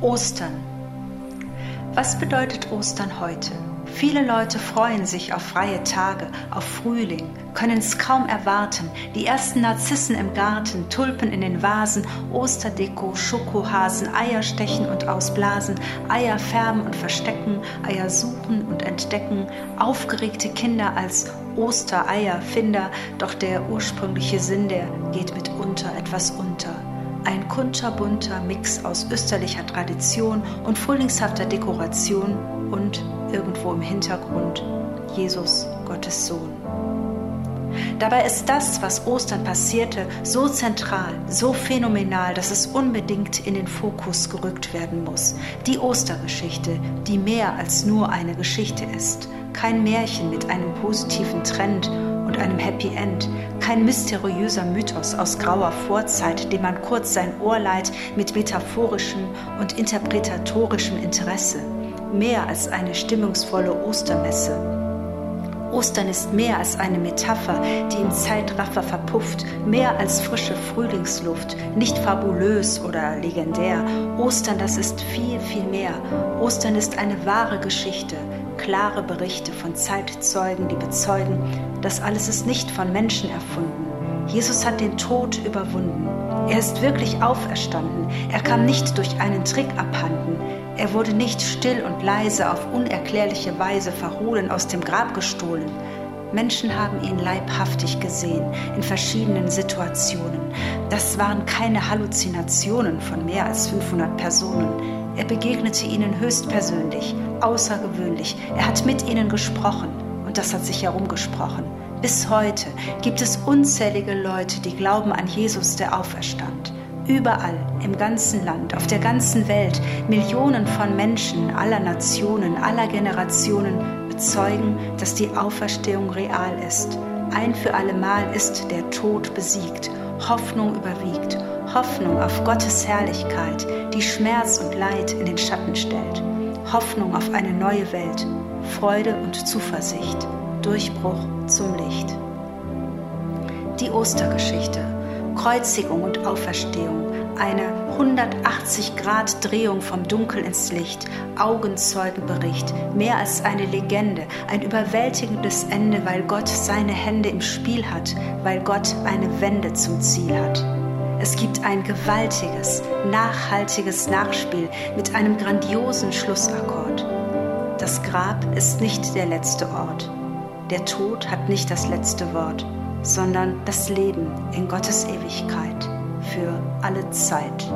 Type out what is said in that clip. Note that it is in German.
Ostern. Was bedeutet Ostern heute? Viele Leute freuen sich auf freie Tage, auf Frühling, können es kaum erwarten. Die ersten Narzissen im Garten, Tulpen in den Vasen, Osterdeko, Schokohasen, Eier stechen und ausblasen, Eier färben und verstecken, Eier suchen und entdecken, aufgeregte Kinder als Ostereierfinder, doch der ursprüngliche Sinn, der geht mitunter etwas unter. Ein kunterbunter Mix aus österlicher Tradition und frühlingshafter Dekoration und irgendwo im Hintergrund Jesus, Gottes Sohn. Dabei ist das, was Ostern passierte, so zentral, so phänomenal, dass es unbedingt in den Fokus gerückt werden muss. Die Ostergeschichte, die mehr als nur eine Geschichte ist. Kein Märchen mit einem positiven Trend und einem Happy End. Kein mysteriöser Mythos aus grauer Vorzeit, dem man kurz sein Ohr leiht mit metaphorischem und interpretatorischem Interesse mehr als eine stimmungsvolle Ostermesse. Ostern ist mehr als eine Metapher, die im Zeitraffer verpufft, mehr als frische Frühlingsluft, nicht fabulös oder legendär. Ostern, das ist viel, viel mehr. Ostern ist eine wahre Geschichte, klare Berichte von Zeitzeugen, die bezeugen, das alles ist nicht von Menschen erfunden. Jesus hat den Tod überwunden. Er ist wirklich auferstanden. Er kam nicht durch einen Trick abhanden. Er wurde nicht still und leise auf unerklärliche Weise verhohlen aus dem Grab gestohlen. Menschen haben ihn leibhaftig gesehen, in verschiedenen Situationen. Das waren keine Halluzinationen von mehr als 500 Personen. Er begegnete ihnen höchstpersönlich, außergewöhnlich. Er hat mit ihnen gesprochen und das hat sich herumgesprochen. Bis heute gibt es unzählige Leute, die glauben an Jesus, der auferstand. Überall im ganzen Land, auf der ganzen Welt, Millionen von Menschen aller Nationen, aller Generationen bezeugen, dass die Auferstehung real ist. Ein für allemal ist der Tod besiegt, Hoffnung überwiegt, Hoffnung auf Gottes Herrlichkeit, die Schmerz und Leid in den Schatten stellt, Hoffnung auf eine neue Welt, Freude und Zuversicht, Durchbruch zum Licht. Die Ostergeschichte Kreuzigung und Auferstehung, eine 180-Grad-Drehung vom Dunkel ins Licht, Augenzeugenbericht, mehr als eine Legende, ein überwältigendes Ende, weil Gott seine Hände im Spiel hat, weil Gott eine Wende zum Ziel hat. Es gibt ein gewaltiges, nachhaltiges Nachspiel mit einem grandiosen Schlussakkord. Das Grab ist nicht der letzte Ort. Der Tod hat nicht das letzte Wort sondern das Leben in Gottes Ewigkeit für alle Zeit.